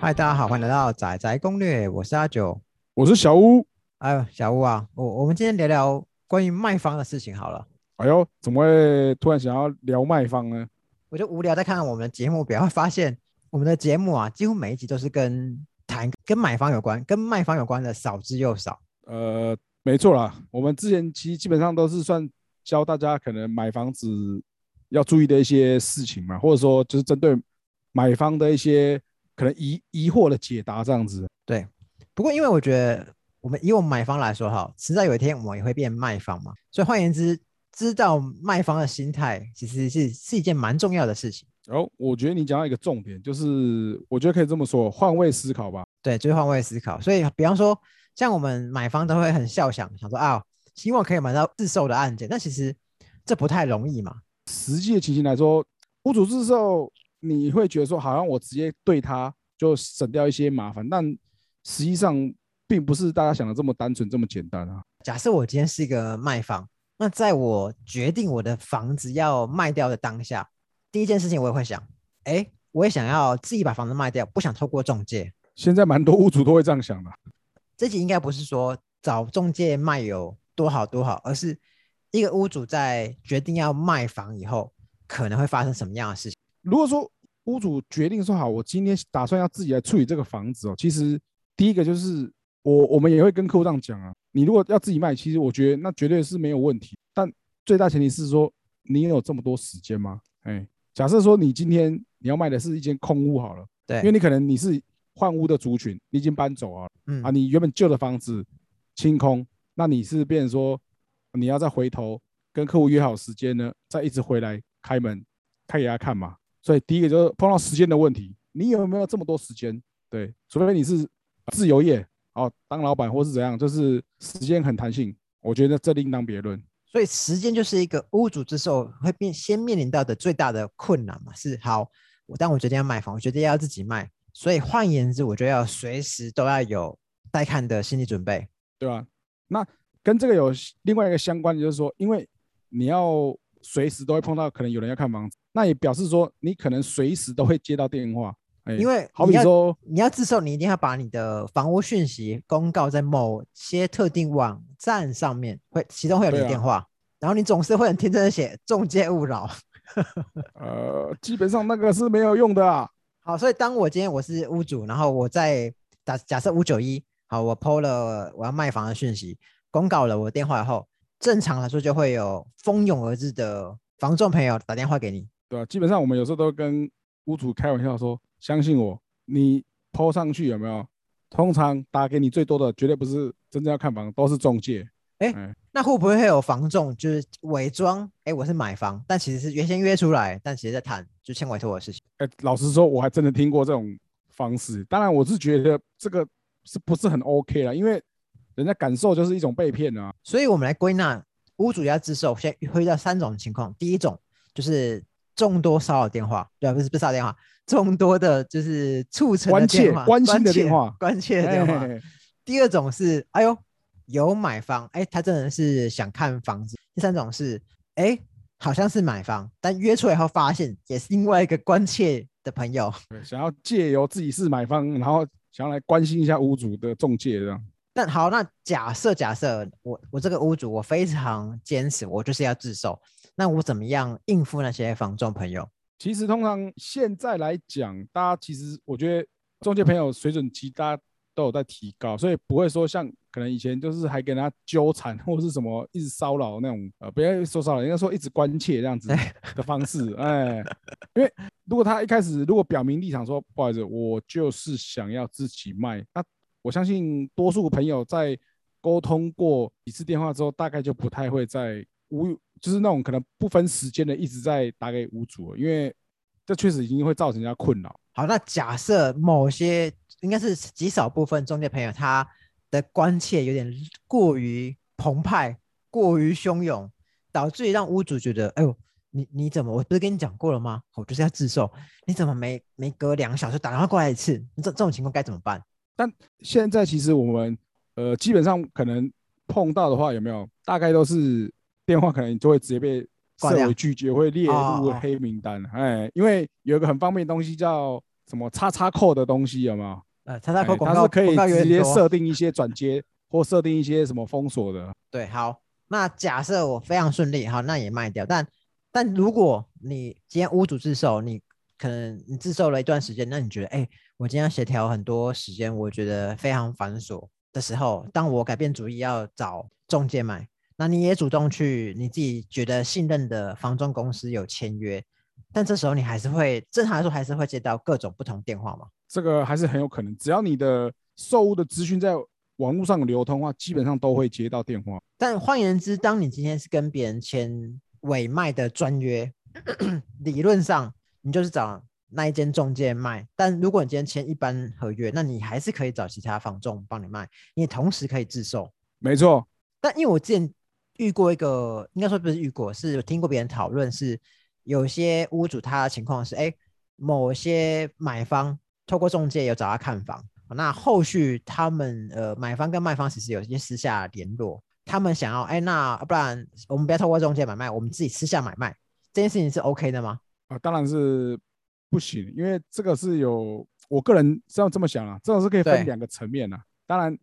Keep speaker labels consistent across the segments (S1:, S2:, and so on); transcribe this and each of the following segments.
S1: 嗨，大家好，欢迎来到仔仔攻略，我是阿九。
S2: 我是小屋。
S1: 哎呦，小屋啊，我我们今天聊聊关于卖方的事情好了。
S2: 哎呦，怎么会突然想要聊卖方呢？
S1: 我就无聊在看我们的节目表，会发现我们的节目啊，几乎每一集都是跟谈跟买方有关、跟卖方有关的少之又少。
S2: 呃，没错啦，我们之前其实基本上都是算教大家可能买房子要注意的一些事情嘛，或者说就是针对买方的一些可能疑疑惑的解答这样子。
S1: 对，不过因为我觉得我们以我们买方来说哈，迟早有一天我们也会变卖方嘛，所以换言之，知道卖方的心态其实是是一件蛮重要的事情。
S2: 然后我觉得你讲到一个重点，就是我觉得可以这么说，换位思考吧。
S1: 对，就是换位思考。所以比方说，像我们买方都会很笑想，想说啊，希望可以买到自售的案件，但其实这不太容易嘛。
S2: 实际的情形来说，屋主自售，你会觉得说好像我直接对他就省掉一些麻烦，但实际上并不是大家想的这么单纯、这么简单啊。
S1: 假设我今天是一个卖方，那在我决定我的房子要卖掉的当下，第一件事情我也会想，哎，我也想要自己把房子卖掉，不想透过中介。
S2: 现在蛮多屋主都会这样想的。
S1: 这集应该不是说找中介卖有多好多好，而是一个屋主在决定要卖房以后，可能会发生什么样的事情。
S2: 如果说屋主决定说好，我今天打算要自己来处理这个房子哦，其实第一个就是我我们也会跟客户这样讲啊，你如果要自己卖，其实我觉得那绝对是没有问题，但最大前提是说你有这么多时间吗？哎，假设说你今天你要卖的是一间空屋好了，
S1: 对，
S2: 因为你可能你是换屋的族群，你已经搬走啊，
S1: 嗯
S2: 啊，你原本旧的房子清空，那你是变成说你要再回头跟客户约好时间呢，再一直回来开门开给他看嘛。所以第一个就是碰到时间的问题，你有没有这么多时间？对，除非你是自由业哦，当老板或是怎样，就是时间很弹性，我觉得这另当别论。
S1: 所以时间就是一个屋主之售会面先面临到的最大的困难嘛。是好，我当我决定要买房，我决定要自己卖，所以换言之，我就要随时都要有待看的心理准备。
S2: 对吧？那跟这个有另外一个相关的，就是说，因为你要随时都会碰到可能有人要看房子，那也表示说你可能随时都会接到电话，哎
S1: 因为
S2: 好比说，
S1: 你要自售，你一定要把你的房屋讯息公告在某些特定网站上面，会其中会有你的电话，然后你总是会很天真的写中介勿扰。
S2: 呃，基本上那个是没有用的啊。
S1: 好，所以当我今天我是屋主，然后我在假假设五九一，好，我 PO 了我要卖房的讯息，公告了我的电话后，正常来说就会有蜂拥而至的房仲朋友打电话给你。
S2: 对啊、基本上我们有时候都跟屋主开玩笑说，相信我，你抛上去有没有？通常打给你最多的绝对不是真正要看房，都是中介。
S1: 哎那会不会有房仲就是伪装？哎，我是买房，但其实是原先约出来，但其实在谈就签委托的事情。
S2: 哎、老实说，我还真的听过这种方式。当然，我是觉得这个是不是很 OK 啦？因为人家感受就是一种被骗啊。
S1: 所以我们来归纳屋主要自售，现在会遇到三种情况。第一种就是众多骚扰电话，对啊？不是不是骚扰电话，众多的就是促成的
S2: 关切
S1: 电话、
S2: 关心的电话
S1: 关切的电话。
S2: 哎
S1: 第二种是，哎呦，有买方，哎，他真的是想看房子。第三种是，哎，好像是买方，但约出来后发现也是另外一个关切的朋友。
S2: 对想要借由自己是买方，然后想要来关心一下屋主的中介这样。
S1: 但好，那假设假设我我这个屋主我非常坚持，我就是要自售，那我怎么样应付那些房仲朋友？
S2: 其实通常现在来讲，大家其实我觉得中介朋友水准其实大家都有在提高，所以不会说像可能以前就是还跟他纠缠或者是什么一直骚扰那种呃，不要说骚扰，应该说一直关切这样子的方式，哎，因为如果他一开始如果表明立场说不好意思，我就是想要自己卖，那我相信多数朋友在沟通过几次电话之后，大概就不太会在无就是那种可能不分时间的一直在打给屋主，因为这确实已经会造成人家困扰。
S1: 好，那假设某些应该是极少部分中介朋友，他的关切有点过于澎湃、过于汹涌，导致让屋主觉得，哎呦，你你怎么？我不是跟你讲过了吗？我就是要自售，你怎么没没隔两个小时打电话过来一次？这这种情况该怎么办？
S2: 现在其实我们呃基本上可能碰到的话，有没有大概都是电话可能就会直接被设为拒绝，会列入黑名单。哎，因为有一个很方便的东西叫什么叉叉扣的东西有没有？
S1: 呃，叉叉扣
S2: 哎
S1: 广告
S2: 它是可以直接设定一些转接或设定一些什么封锁的。
S1: 对，好，那假设我非常顺利，好，那也卖掉。但但如果你今天屋主自售，你可能你自售了一段时间，那你觉得，哎、我今天要协调很多时间，我觉得非常繁琐的时候，当我改变主意要找中介买，那你也主动去你自己觉得信任的房仲公司有签约，但这时候你还是会正常来说还是会接到各种不同电话嘛？
S2: 这个还是很有可能，只要你的售屋的资讯在网络上流通的话，基本上都会接到电话。
S1: 但换言之，当你今天是跟别人签委卖的专约，理论上你就是找那一间中介卖。但如果你今天签一般合约，那你还是可以找其他房仲帮你卖，你同时可以自售。
S2: 没错，
S1: 但因为我之前遇过一个，应该说不是遇过，是有听过别人讨论，是有些屋主他的情况是，哎，某些买方透过中介有找他看房，那后续他们呃买方跟卖方其实有一些私下联络，他们想要，哎，那不然我们不要透过中介买卖，我们自己私下买卖，这件事情是 OK 的吗？
S2: 啊，当然是不行，因为这个是有我个人这样这么想啊，这种是可以分两个层面啊。当然，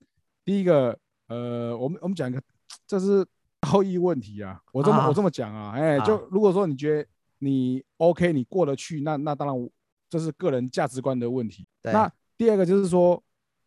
S2: 第一个，呃，我们我们讲一个，这是道义问题啊。我这么、
S1: 啊
S2: 我这么讲啊，哎，就
S1: 啊
S2: 如果说你觉得你 OK，你过得去，那那当然这是个人价值观的问题。
S1: 对，
S2: 那第二个就是说，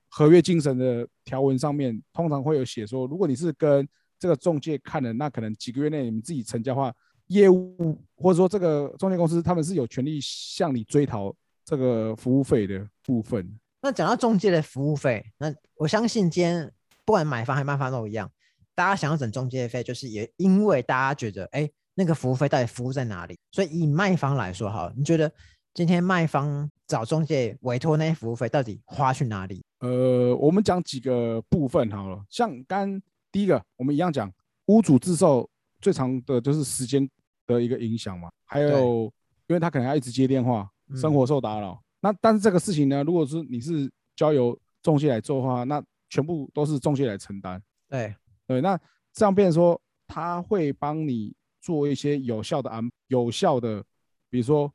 S2: 合约精神的条文上面通常会有写说，如果你是跟这个中介看的，那可能几个月内你们自己成交的话，业务或者说这个中介公司他们是有权利向你追讨这个服务费的部分。
S1: 那讲到中介的服务费，那我相信今天不管买方还卖方都一样，大家想要整中介费，就是也因为大家觉得，哎，那个服务费到底服务在哪里？所以以卖方来说，哈，你觉得今天卖方找中介委托那些服务费到底花去哪里？
S2: 呃，我们讲几个部分好了，像刚第一个，我们一样讲屋主自售最长的就是时间的一个影响嘛，还有因为他可能要一直接电话，生
S1: 嗯
S2: 活受打扰。那但是这个事情呢，如果是你是交由中介来做的话，那全部都是中介来承担。
S1: 对，
S2: 对，那这样变成说他会帮你做一些有效的安，有效的，比如说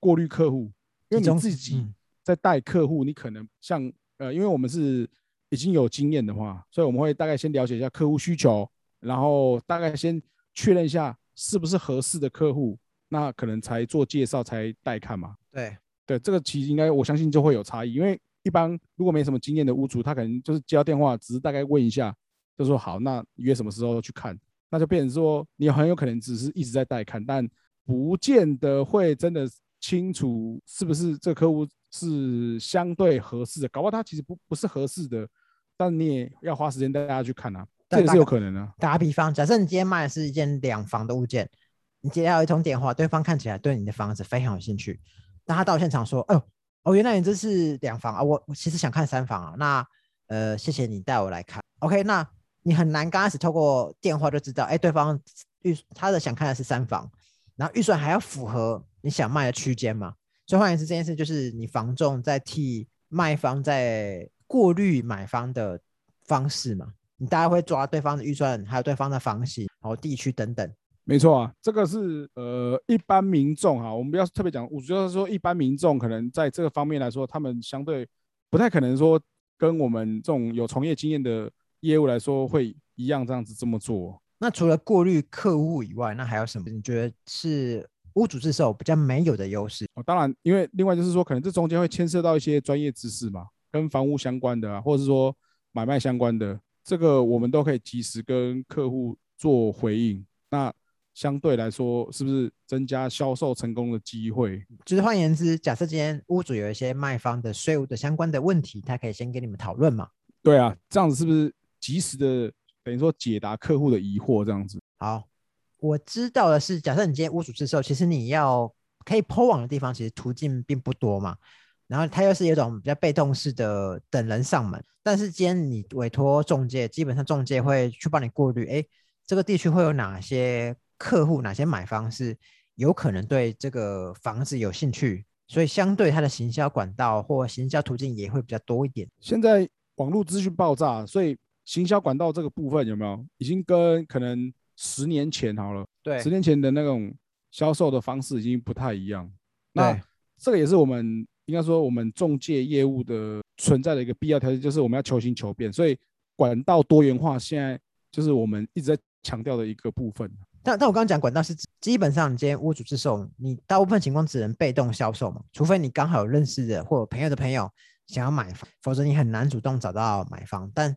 S2: 过滤客户，因为你自己
S1: 嗯。
S2: 在带客户，你可能像呃，因为我们是已经有经验的话，所以我们会大概先了解一下客户需求，然后大概先确认一下是不是合适的客户，那可能才做介绍，才带看嘛。
S1: 对，
S2: 对，这个其实应该我相信就会有差异，因为一般如果没什么经验的屋主，他可能就是接到电话，只是大概问一下，就说好，那约什么时候去看，那就变成说你很有可能只是一直在带看，但不见得会真的清楚是不是这个客户是相对合适的，搞不好他其实不不是合适的，但你也要花时间带大家去看啊，这也是有可能的、
S1: 打个比方，假设你今天卖的是一件两房的物件，你接到一通电话，对方看起来对你的房子非常有兴趣，那他到现场说：“哦哦，原来你这是两房啊，我我其实想看三房啊，那呃，谢谢你带我来看。”OK，那你很难刚开始透过电话就知道，哎，对方预他的想看的是三房，然后预算还要符合你想卖的区间嘛。所以换言之，这件事就是你房仲在替卖方在过滤买方的方式嘛。你大概会抓对方的预算，还有对方的房型，然后地区等等。
S2: 没错啊，这个是呃一般民众哈，我们不要特别讲，我主要是说一般民众可能在这个方面来说，他们相对不太可能说跟我们这种有从业经验的业务来说会一样这样子这么做。
S1: 那除了过滤客户以外，那还有什么？你觉得是屋主自售比较没有的优势？
S2: 哦，当然，因为另外就是说，可能这中间会牵涉到一些专业知识嘛，跟房屋相关的啊，或者是说买卖相关的，这个我们都可以及时跟客户做回应。那相对来说，是不是增加销售成功的机会？
S1: 就是换言之，假设今天屋主有一些卖方的税务的相关的问题，他可以先跟你们讨论嘛。
S2: 对啊，这样子是不是及时的等于说解答客户的疑惑？这样子，
S1: 好，我知道的是，假设你今天屋主自售，其实你要可以抛网的地方，其实途径并不多嘛。然后它又是有一种比较被动式的等人上门，但是今天你委托中介，基本上中介会去帮你过滤，哎，这个地区会有哪些客户、哪些买方是有可能对这个房子有兴趣，所以相对它的行销管道或行销途径也会比较多一点。
S2: 现在网络资讯爆炸，所以行销管道这个部分有没有已经跟可能十年前好了，
S1: 对
S2: 十年前的那种销售的方式已经不太一样。那
S1: 对
S2: 这个也是我们应该说我们中介业务的存在的一个必要条件，就是我们要求新求变，所以管道多元化现在就是我们一直在强调的一个部分。
S1: 但但我刚刚讲管道是基本上你今天屋主自售，你大部分情况只能被动销售嘛，除非你刚好有认识的或朋友的朋友想要买房，否则你很难主动找到买方。但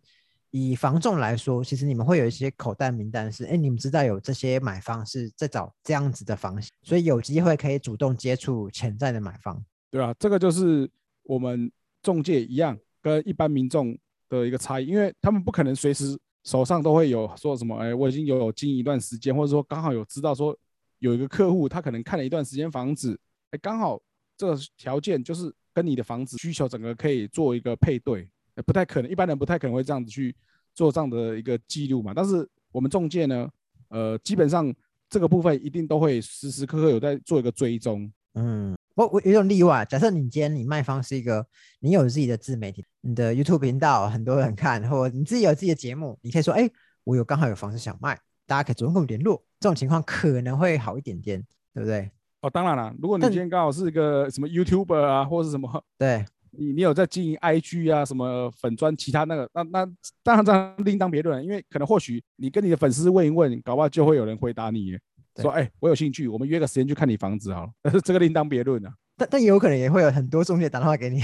S1: 以房仲来说，其实你们会有一些口袋名单，是哎，你们知道有这些买方是在找这样子的房型，所以有机会可以主动接触潜在的买方。
S2: 对啊，这个就是我们中介一样跟一般民众的一个差异，因为他们不可能随时。手上都会有说什么？哎，我已经有经营一段时间，或者说刚好有知道说有一个客户，他可能看了一段时间房子，哎，刚好这个条件就是跟你的房子需求整个可以做一个配对，不太可能，一般人不太可能会这样子去做这样的一个记录嘛。但是我们中介呢，呃，基本上这个部分一定都会时时刻刻有在做一个追踪，
S1: 嗯。我我有种例外，假设你今天你卖方是一个，你有自己的自媒体，你的 YouTube 频道很多人看，或你自己有自己的节目，你可以说，哎，我有刚好有房子想卖，大家可以主动跟我联络，这种情况可能会好一点点，对不对？
S2: 哦，当然了，如果你今天刚好是一个什么 YouTuber 啊，或是什么，
S1: 对
S2: 你你有在经营 IG 啊，什么粉砖，其他那个，那那当然这样另当别论，因为可能或许你跟你的粉丝问一问，搞不好就会有人回答你。说哎，我有兴趣，我们约个时间去看你房子好了。但 是这个另当别论啊。
S1: 但但也有可能也会有很多中介打电话给你。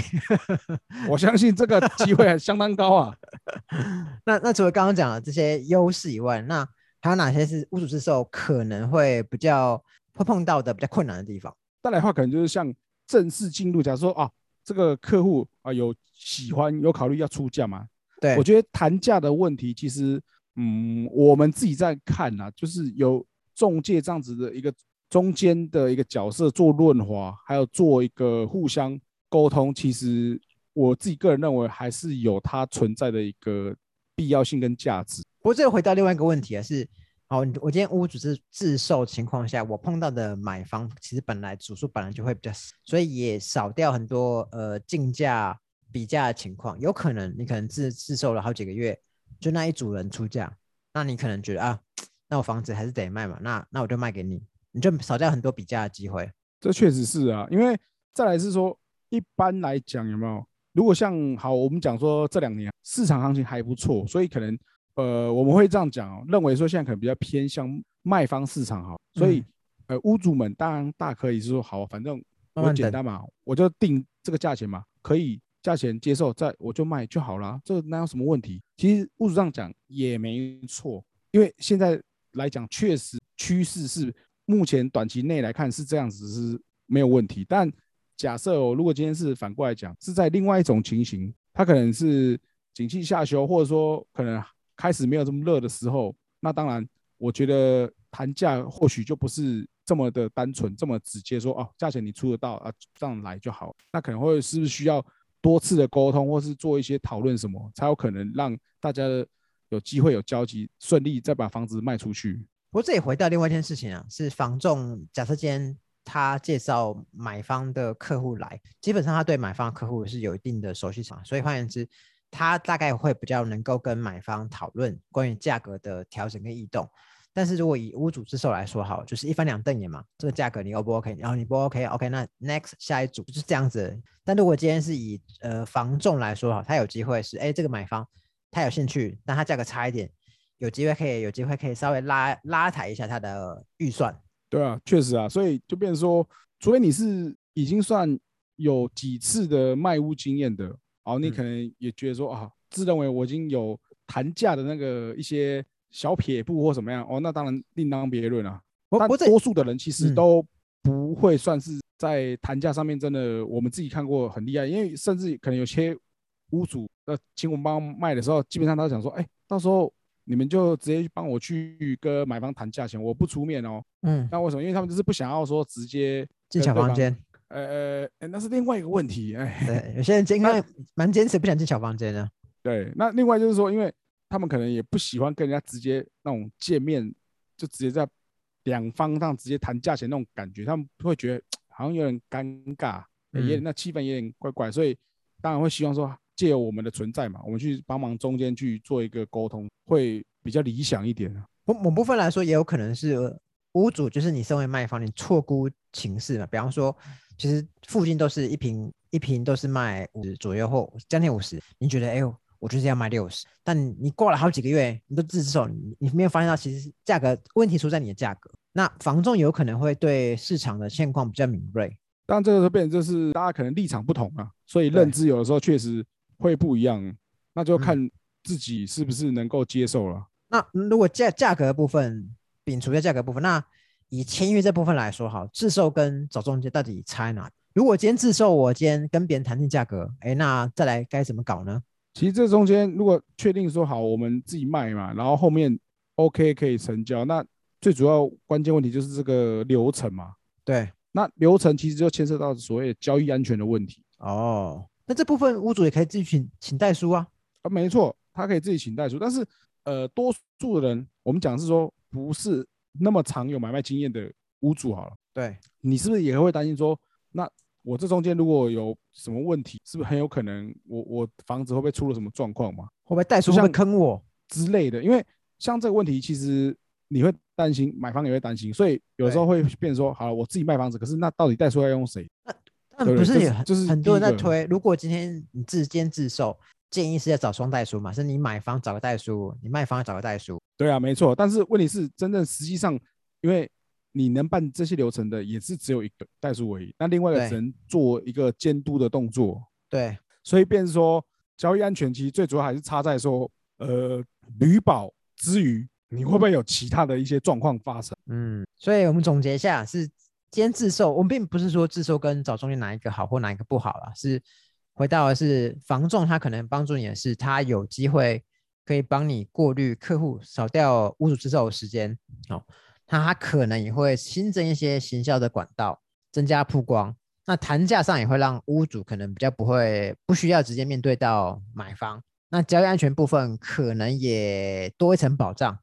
S2: 我相信这个机会相当高啊。
S1: 那那除了刚刚讲的这些优势以外，那还有哪些是屋主之售可能会比较会碰到的比较困难的地方？
S2: 再来的话，可能就是像正式进入，假如说啊，这个客户啊有喜欢有考虑要出价嘛？
S1: 对，
S2: 我觉得谈价的问题，其实嗯，我们自己在看啊，就是有。中介这样子的一个中间的一个角色做润滑，还有做一个互相沟通，其实我自己个人认为还是有它存在的一个必要性跟价值。
S1: 不过这个回到另外一个问题啊，是好，我今天屋主是自售情况下，我碰到的买方其实本来主数本来就会比较少，所以也少掉很多呃竞价比价的情况。有可能你可能自自售了好几个月，就那一组人出价，那你可能觉得啊。那我房子还是得卖嘛，那那我就卖给你，你就少掉很多比价的机会。
S2: 这确实是啊，因为再来是说，一般来讲有没有？如果像好，我们讲说这两年市场行情还不错，所以可能呃我们会这样讲哦，认为说现在可能比较偏向卖方市场好，所以呃屋主们当然大可以是说好，反正我简单嘛，我就定这个价钱嘛，可以价钱接受，再我就卖就好啦，这哪有什么问题？其实屋主这样讲也没错，因为现在。来讲，确实趋势是目前短期内来看是这样子是没有问题。但假设哦，如果今天是反过来讲，是在另外一种情形，它可能是景气下修，或者说可能开始没有这么热的时候，那当然，我觉得谈价或许就不是这么的单纯，这么直接说哦，价钱你出得到啊，这样来就好。那可能会是不是需要多次的沟通，或是做一些讨论什么，才有可能让大家的。有机会有交集，顺利再把房子卖出去。
S1: 不过这也回到另外一件事情啊，是房仲。假设今天他介绍买方的客户来，基本上他对买方客户是有一定的熟悉场，所以换言之，他大概会比较能够跟买方讨论关于价格的调整跟异动。但是如果以屋主之售来说，好，就是一翻两瞪眼嘛，这个价格你 O 不 OK？然后你不 OK，OK，那 Next 下一组就是这样子。但如果今天是以呃房仲来说，哈，他有机会是哎这个买方。他有兴趣，但他价格差一点，有机会可以有机会可以稍微拉拉抬一下他的预算。
S2: 对啊，确实啊，所以就变成说，除非你是已经算有几次的卖屋经验的，哦，你可能也觉得说啊，自认为我已经有谈价的那个一些小撇步或怎么样，哦，那当然另当别论啊。但多数的人其实都不会算是在谈价上面真的，我们自己看过很厉害，因为甚至可能有些。屋主呃，请我们帮卖的时候，基本上他想说，哎，到时候你们就直接帮我去跟买方谈价钱，我不出面哦。嗯，那为什么？因为他们就是不想要说直接
S1: 进小房间。
S2: 呃呃，那是另外一个问题。哎，
S1: 对，有些人应该 蛮坚持不想进小房间的。
S2: 对，那另外就是说，因为他们可能也不喜欢跟人家直接那种见面，就直接在两方上直接谈价钱那种感觉，他们会觉得 好像有点尴尬，也那气氛有点怪怪，所以当然会希望说。借由我们的存在嘛，我们去帮忙中间去做一个沟通，会比较理想一点啊。
S1: 某某部分来说，也有可能是屋主，就是你身为卖方，你错估情势嘛。比方说，其实附近都是一平一瓶都是卖五十左右或将近五十，你觉得哎呦，我就是要卖六十，但你过了好几个月，你都自售，你你没有发现到其实价格问题出在你的价格。那房仲有可能会对市场的现况比较敏锐，
S2: 当然这个时候变成就是大家可能立场不同啊，所以认知有的时候确实会不一样，那就看自己是不是能够接受了。
S1: 那如果价价格部分摒除掉价格部分，那以签约这部分来说，好，自售跟找中介到底差哪？如果今天自售，我今天跟别人谈定价格，哎，那再来该怎么搞呢？
S2: 其实这中间如果确定说好，我们自己卖嘛，然后后面 OK 可以成交，那最主要关键问题就是这个流程嘛。
S1: 对，
S2: 那流程其实就牵涉到所谓交易安全的问题。
S1: 哦，那这部分屋主也可以自己请请代书啊。
S2: 啊，没错，他可以自己请代书，但是呃，多数的人，我们讲是说不是那么常有买卖经验的屋主好了。
S1: 对
S2: 你是不是也会担心说，那我这中间如果有什么问题，是不是很有可能我我房子会不会出了什么状况嘛？
S1: 会不会代书会不会坑我
S2: 之类的？因为像这个问题，其实你会担心，买方也会担心，所以有时候会变说，好了，我自己卖房子，可是那到底代书要用谁？
S1: 那那不是也很
S2: 就是
S1: 很多人在推？如果今天你自监自售，建议是要找双代书嘛？是你买方找个代书，你卖方要找个代书。
S2: 对啊，没错。但是问题是，真正实际上，因为你能办这些流程的也是只有一个代书而已，那另外的只能做一个监督的动作。
S1: 对，
S2: 所以变说交易安全其实最主要还是差在说，呃，旅保之余，你会不会有其他的一些状况发生？
S1: 嗯，所以我们总结一下，是兼自售，我们并不是说自售跟找中介哪一个好或哪一个不好了，是回到的是房仲，他可能帮助你的是，他有机会可以帮你过滤客户，少掉屋主自售的时间。哦，那他可能也会新增一些行销的管道，增加曝光。那谈价上也会让屋主可能比较不会不需要直接面对到买方。那交易安全部分可能也多一层保障，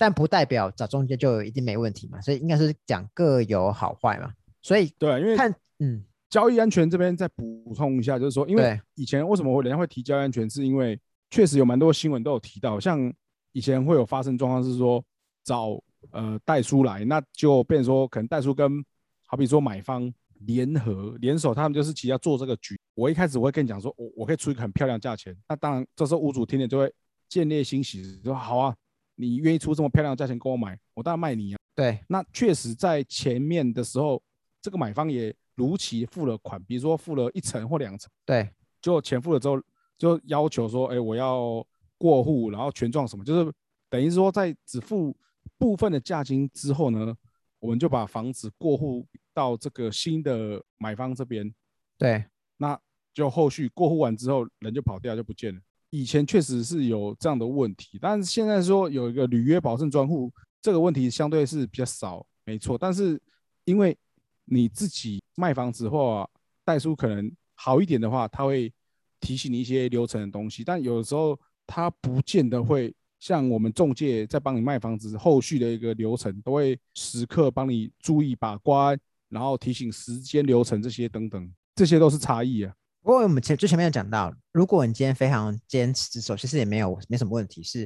S1: 但不代表找中介就一定没问题嘛。所以应该是讲各有好坏嘛。所以
S2: 对，因为
S1: 看嗯，
S2: 交易安全这边再补充一下，就是说，因为以前为什么会人家会提交易安全，是因为确实有蛮多新闻都有提到，像以前会有发生状况是说找呃代书来，那就变成说可能代书跟好比说买方联合联手，他们就是其实要做这个局。我一开始我会跟你讲说，我我可以出一个很漂亮价钱，那当然这时候屋主听了就会见猎欣喜，说好啊，你愿意出这么漂亮的价钱跟我买，我当然卖你啊。
S1: 对。
S2: 那确实在前面的时候，这个买方也如期付了款，比如说付了一层或两层，
S1: 对。
S2: 就钱付了之后，就要求说，哎，我要过户，然后权状什么，就是等于是说在只付部分的价金之后呢，我们就把房子过户到这个新的买方这边，
S1: 对。
S2: 那就后续过户完之后，人就跑掉就不见了。以前确实是有这样的问题，但是现在说有一个履约保证专户，这个问题相对是比较少，没错。但是因为你自己卖房子或代书可能好一点的话，他会提醒你一些流程的东西，但有时候他不见得会像我们中介在帮你卖房子后续的一个流程，都会时刻帮你注意把关，然后提醒时间流程这些等等，这些都是差异啊。
S1: 不过我们前最前面有讲到，如果你今天非常坚持自售，其实也没有没什么问题，是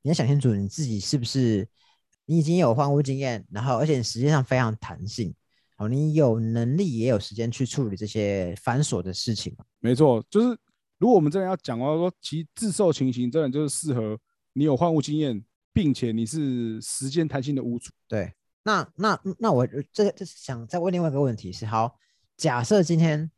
S1: 你要想清楚你自己是不是你已经有换屋经验，然后而且时间上非常弹性，好，你有能力也有时间去处理这些繁琐的事情。
S2: 没错，就是如果我们真的要讲的话说，其自售情形真的就是适合你有换屋经验，并且你是时间弹性的屋主。
S1: 对，那那那我这这想再问另外一个问题是，好，假设今天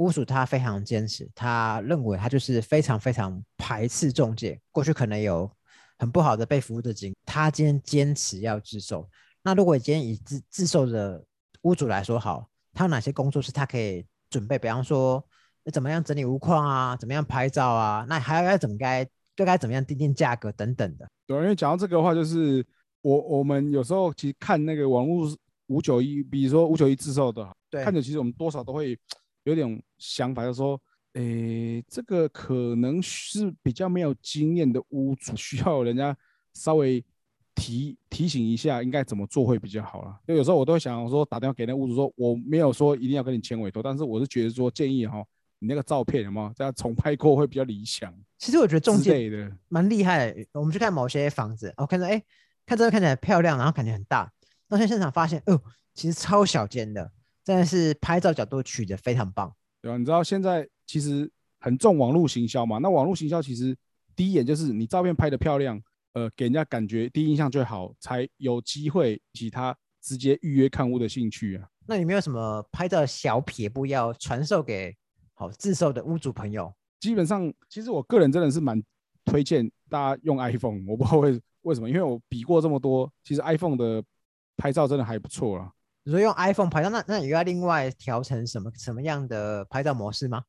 S1: 屋主他非常坚持，他认为他就是非常非常排斥中介，过去可能有很不好的被服务的经历，他今天坚持要自售。那如果今天以自自售的屋主来说，好，他有哪些工作是他可以准备？比方说，怎么样整理屋况啊，怎么样拍照啊，那还要要怎么该就该怎么样定定价格等等的。
S2: 对，因为讲到这个的话，就是我我们有时候其实看那个网络五九一，比如说五九一自售的，
S1: 对
S2: 看着其实我们多少都会有点想法，就是说，诶，这个可能是比较没有经验的屋主，需要人家稍微提提醒一下，应该怎么做会比较好啦。就有时候我都会想说，打电话给那屋主说，我没有说一定要跟你签委托，但是我是觉得说建议哈，你那个照片有没有这样重拍过会比较理想
S1: 其实我觉得中介。蛮厉害的。我们去看某些房子，我看到哎，看这个看起来漂亮，然后感觉很大，到现在现场发现，哦，其实超小间的，真的是拍照角度取得非常棒。
S2: 对啊？你知道现在其实很重网络行销嘛？那网络行销其实第一眼就是你照片拍的漂亮，呃，给人家感觉第一印象最好，才有机会其他直接预约看屋的兴趣啊。
S1: 那有没有什么拍照小撇步要传授给好自售的屋主朋友？
S2: 基本上，其实我个人真的是蛮推荐大家用 iPhone，我不知道为为什么，因为我比过这么多，其实 iPhone 的拍照真的还不错啦。
S1: 你说用 iPhone 拍照，那那也要另外调成什么什么样的拍照模式吗？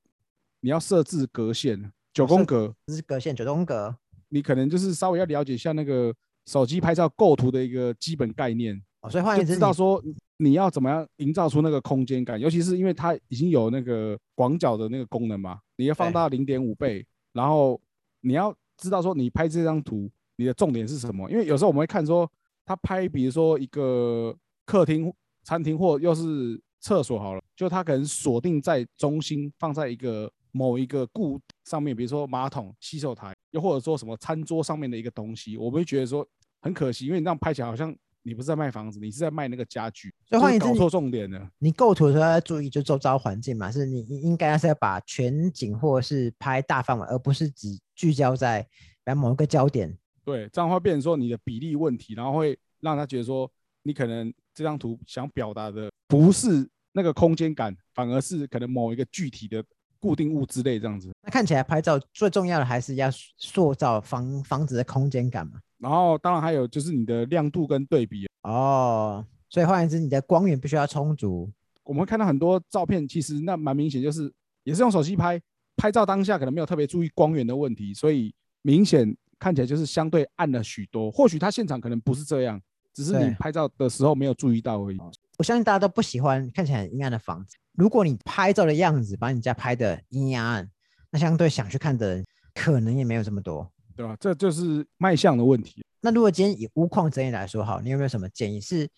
S2: 你要设置格线，九宫格，
S1: 这是格线九宫格。
S2: 你可能就是稍微要了解一下那个手机拍照构图的一个基本概念，
S1: 哦，所以换言之，
S2: 知道说你要怎么样营造出那个空间感，尤其是因为它已经有那个广角的那个功能嘛，你要放大零点五倍，然后你要知道说你拍这张图你的重点是什么，因为有时候我们会看说他拍，比如说一个客厅。餐厅或又是厕所好了，就它可能锁定在中心，放在一个某一个固上面，比如说马桶、洗手台，又或者说什么餐桌上面的一个东西，我们会觉得说很可惜，因为你这样拍起来好像你不是在卖房子，你是在卖那个家具，
S1: 所以
S2: 搞错重点了。
S1: 你构图的时候要注意就周遭环境嘛，是你应该是要把全景或是拍大范围，而不是只聚焦在在某一个焦点。
S2: 对，这样会变成说你的比例问题，然后会让他觉得说你可能。这张图想表达的不是那个空间感，反而是可能某一个具体的固定物之类这样子。
S1: 那看起来拍照最重要的还是要塑造房房子的空间感嘛。
S2: 然后当然还有就是你的亮度跟对比
S1: 哦。所以换言之，你的光源必须要充足。
S2: 我们看到很多照片，其实那蛮明显，就是也是用手机拍，拍照当下可能没有特别注意光源的问题，所以明显看起来就是相对暗了许多。或许他现场可能不是这样。只是你拍照的时候没有注意到而已。
S1: 我相信大家都不喜欢看起来很阴暗的房子。如果你拍照的样子把你家拍的阴暗，那相对想去看的人可能也没有这么多，
S2: 对吧？这就是卖相的问题。
S1: 那如果今天以屋况整理来说，好，你有没有什么建议？是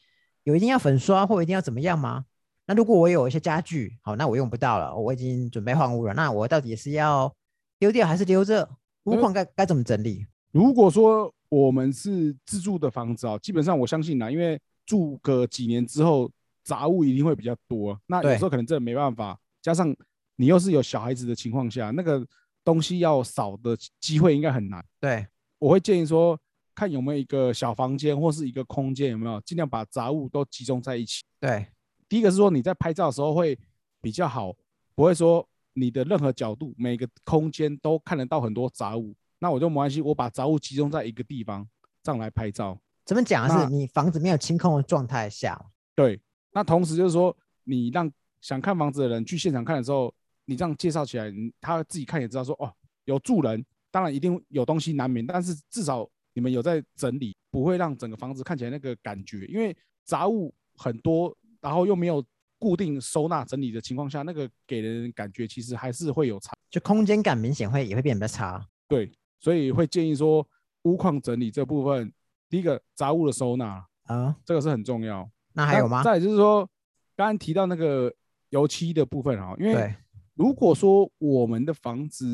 S1: 有一定要粉刷或一定要怎么样吗？那如果我有一些家具，好，那我用不到了，我已经准备换屋了，那我到底是要丢掉还是留着？屋况该该怎么整理？
S2: 如果说我们是自住的房子啊，基本上我相信呢，因为住个几年之后，杂物一定会比较多。那有时候可能真的没办法，加上你又是有小孩子的情况下，那个东西要少的机会应该很难。
S1: 对，
S2: 我会建议说，看有没有一个小房间或是一个空间，有没有尽量把杂物都集中在一起。
S1: 对，
S2: 第一个是说你在拍照的时候会比较好，不会说你的任何角度每个空间都看得到很多杂物。那我就没关系，我把杂物集中在一个地方，这样来拍照。
S1: 怎么讲？是你房子没有清空的状态下。
S2: 对。那同时就是说，你让想看房子的人去现场看的时候，你这样介绍起来，他自己看也知道说，哦，有住人，当然一定有东西难免，但是至少你们有在整理，不会让整个房子看起来那个感觉。因为杂物很多，然后又没有固定收纳整理的情况下，那个给人感觉其实还是会有差，
S1: 就空间感明显会也会变得差。
S2: 对。所以会建议说，屋况整理这部分，第一个杂物的收纳啊，这个是很重要。
S1: 那还有吗？
S2: 再就是说，刚刚提到那个油漆的部分啊，因为如果说我们的房子，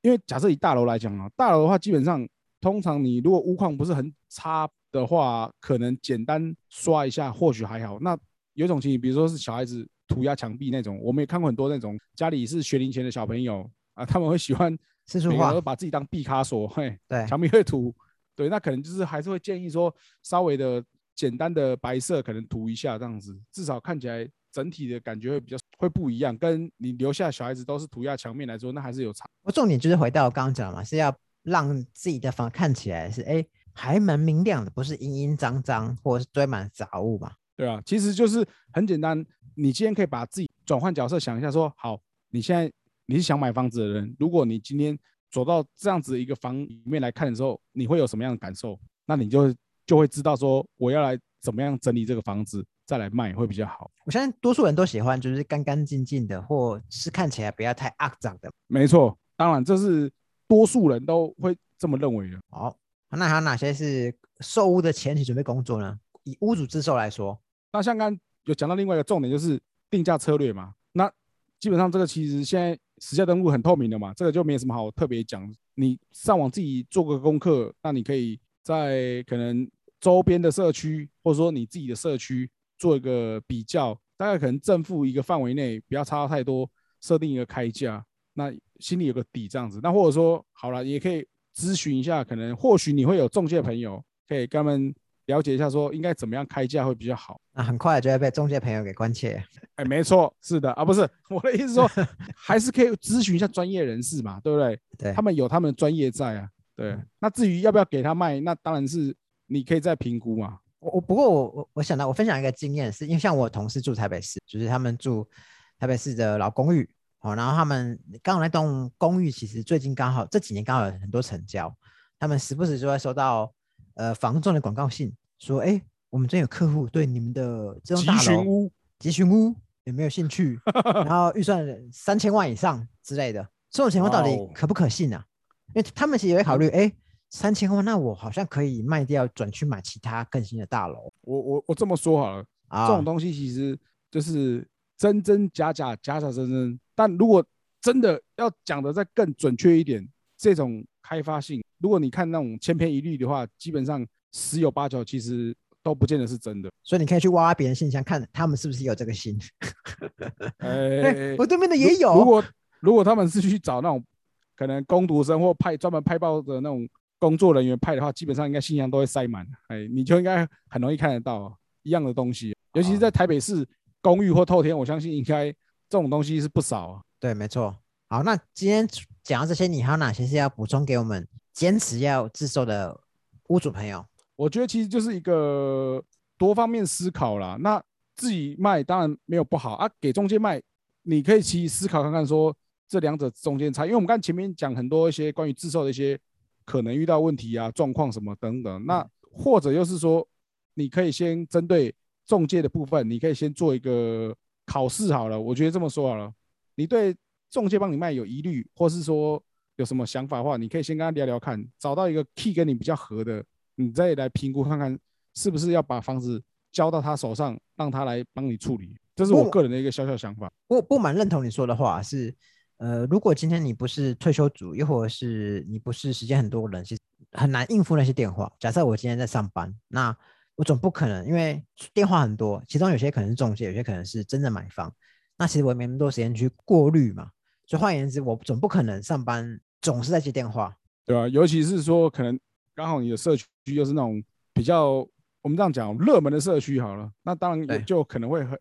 S2: 因为假设以大楼来讲啊，大楼的话，基本上通常你如果屋况不是很差的话，可能简单刷一下或许还好。那有一种情形，比如说是小孩子涂鸦墙壁那种，我们也看过很多那种家里是学龄前的小朋友啊，他们会喜欢。
S1: 四处画，
S2: 都把自己当毕卡索，嘿，
S1: 对，
S2: 墙壁会涂，对，那可能就是还是会建议说，稍微的简单的白色可能涂一下这样子，至少看起来整体的感觉会比较会不一样。跟你留下小孩子都是涂鸦墙面来说，那还是有差。
S1: 我重点就是回到刚刚讲嘛，是要让自己的房看起来是哎还蛮明亮的，不是阴阴脏脏或者是堆满杂物嘛。
S2: 对啊，其实就是很简单，你今天可以把自己转换角色想一下，说好，你现在。你是想买房子的人，如果你今天走到这样子一个房里面来看的时候，你会有什么样的感受？那你就就会知道说，我要来怎么样整理这个房子，再来卖会比较好。
S1: 我相信多数人都喜欢就是干干净净的，或是看起来不要太肮脏的。
S2: 没错，当然这是多数人都会这么认为的。
S1: 好，那还有哪些是售屋的前期准备工作呢？以屋主自售来说，
S2: 那像刚有讲到另外一个重点就是定价策略嘛。那基本上这个其实现在。实价登录很透明的嘛，这个就没什么好特别讲。你上网自己做个功课，那你可以在可能周边的社区，或者说你自己的社区做一个比较，大概可能正负一个范围内不要差太多，设定一个开价，那心里有个底这样子。那或者说好了，也可以咨询一下，可能或许你会有中介朋友，可以跟他们了解一下，说应该怎么样开价会比较好。
S1: 那很快就会被中介朋友给关切。
S2: 哎，没错，是的啊，不是我的意思说，还是可以咨询一下专业人士嘛，对不对？
S1: 对
S2: 他们有他们的专业在啊。对，那至于要不要给他卖，那当然是你可以再评估嘛。
S1: 我我不过我我我想到我分享一个经验，是因为像我同事住台北市，就是他们住台北市的老公寓哦，然后他们刚好那栋公寓其实最近刚好这几年刚好有很多成交，他们时不时就会收到呃房仲的广告信，说哎我们这有客户对你们的这栋大楼，集群屋有没有兴趣？然后预算三千万以上之类的，这种情况到底可不可信啊？因为他们其实也会考虑，哎，三千万，那我好像可以卖掉，转去买其他更新的大楼
S2: 我我我这么说好了，
S1: 啊。
S2: 这种东西其实就是真真假假，假假真真。但如果真的要讲的再更准确一点，这种开发性，如果你看那种千篇一律的话，基本上十有八九其实都不见得是真的。
S1: 所以你可以去挖挖别人信箱，看他们是不是有这个心。
S2: 哎、
S1: 哎，我对面的也有。
S2: 如果如果他们是去找那种可能工读生或派专门派报的那种工作人员派的话，基本上应该信箱都会塞满。哎，你就应该很容易看得到一样的东西，尤其是在台北市公寓或透天，我相信应该这种东西是不少啊。
S1: 对，没错。好，那今天讲到这些，你还有哪些是要补充给我们坚持要自售的屋主朋友？
S2: 我觉得其实就是一个多方面思考啦。那自己卖当然没有不好啊，给中介卖，你可以其实思考看看说这两者中间差，因为我们刚前面讲很多一些关于自售的一些可能遇到问题啊、状况什么等等。那或者又是说，你可以先针对中介的部分，你可以先做一个考试好了。我觉得这么说好了，你对中介帮你卖有疑虑，或是说有什么想法的话，你可以先跟他聊聊看，找到一个 key 跟你比较合的，你再来评估看看是不是要把房子交到他手上，让他来帮你处理。这是我
S1: 不
S2: 个人的一个小小想法。
S1: 我不蛮认同你说的话，是呃，如果今天你不是退休族，又或者是你不是时间很多的人，其实很难应付那些电话。假设我今天在上班，那我总不可能，因为电话很多，其中有些可能是中介，有些可能是真的买方，那其实我也没那么多时间去过滤嘛。所以换言之，我总不可能上班总是在接电话。
S2: 对吧、尤其是说，可能刚好你的社区又是那种比较，我们这样讲热门的社区好了，那当然也就可能会很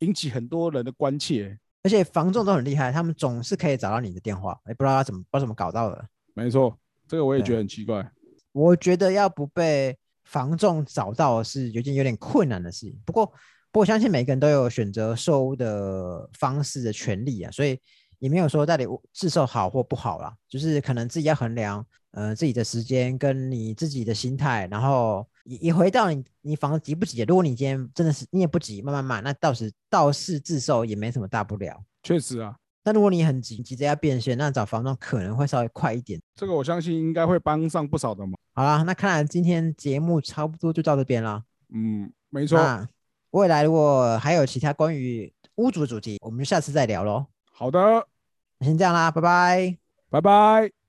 S2: 引起很多人的关切。
S1: 而且房仲都很厉害，他们总是可以找到你的电话，也不知道他怎么不知道怎么搞到的。
S2: 没错，这个我也
S1: 对
S2: 觉得很奇怪。
S1: 我觉得要不被房仲找到是有件有点困难的事情。不过，不过我相信每个人都有选择售屋的方式的权利啊，所以也没有说到底屋自售好或不好啦，就是可能自己要衡量，呃，自己的时间跟你自己的心态，然后也也回到你你房子急不急。如果你今天真的是你也不急，慢慢买，那倒是倒是自售也没什么大不了。
S2: 确实啊，
S1: 但如果你很急，急着要变现，那找房东可能会稍微快一点。
S2: 这个我相信应该会帮上不少的忙。
S1: 好啦，那看来今天节目差不多就到这边啦。
S2: 嗯，没错。
S1: 未来如果还有其他关于屋主的主题，我们就下次再聊喽。
S2: 好的，
S1: 先这样啦，拜拜。
S2: 拜拜。